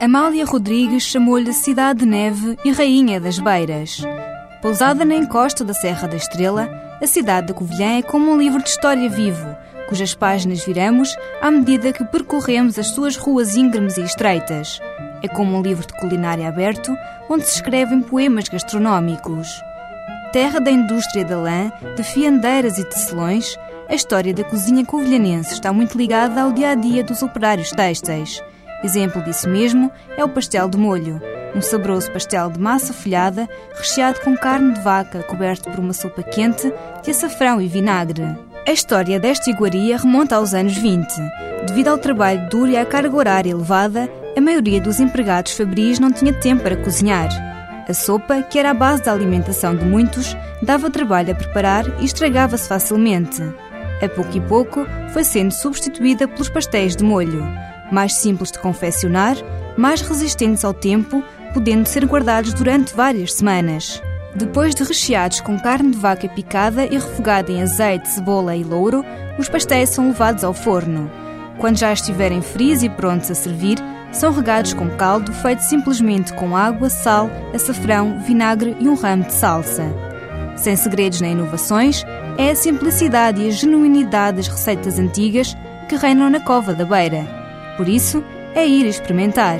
Amália Rodrigues chamou-lhe Cidade de Neve e Rainha das Beiras. Pousada na encosta da Serra da Estrela, a cidade da Covilhã é como um livro de história vivo, cujas páginas viramos à medida que percorremos as suas ruas íngremes e estreitas. É como um livro de culinária aberto, onde se escrevem poemas gastronómicos. Terra da indústria da lã, de fiandeiras e tecelões, a história da cozinha covilhanense está muito ligada ao dia a dia dos operários têxteis. Exemplo disso mesmo é o pastel de molho, um saboroso pastel de massa folhada recheado com carne de vaca coberto por uma sopa quente de açafrão e vinagre. A história desta iguaria remonta aos anos 20. Devido ao trabalho duro e à carga horária elevada, a maioria dos empregados fabris não tinha tempo para cozinhar. A sopa, que era a base da alimentação de muitos, dava trabalho a preparar e estragava-se facilmente. A pouco e pouco, foi sendo substituída pelos pastéis de molho, mais simples de confeccionar, mais resistentes ao tempo, podendo ser guardados durante várias semanas. Depois de recheados com carne de vaca picada e refogada em azeite, cebola e louro, os pastéis são levados ao forno. Quando já estiverem frios e prontos a servir, são regados com caldo feito simplesmente com água, sal, açafrão, vinagre e um ramo de salsa. Sem segredos nem inovações, é a simplicidade e a genuinidade das receitas antigas que reinam na Cova da Beira. Por isso, é ir experimentar.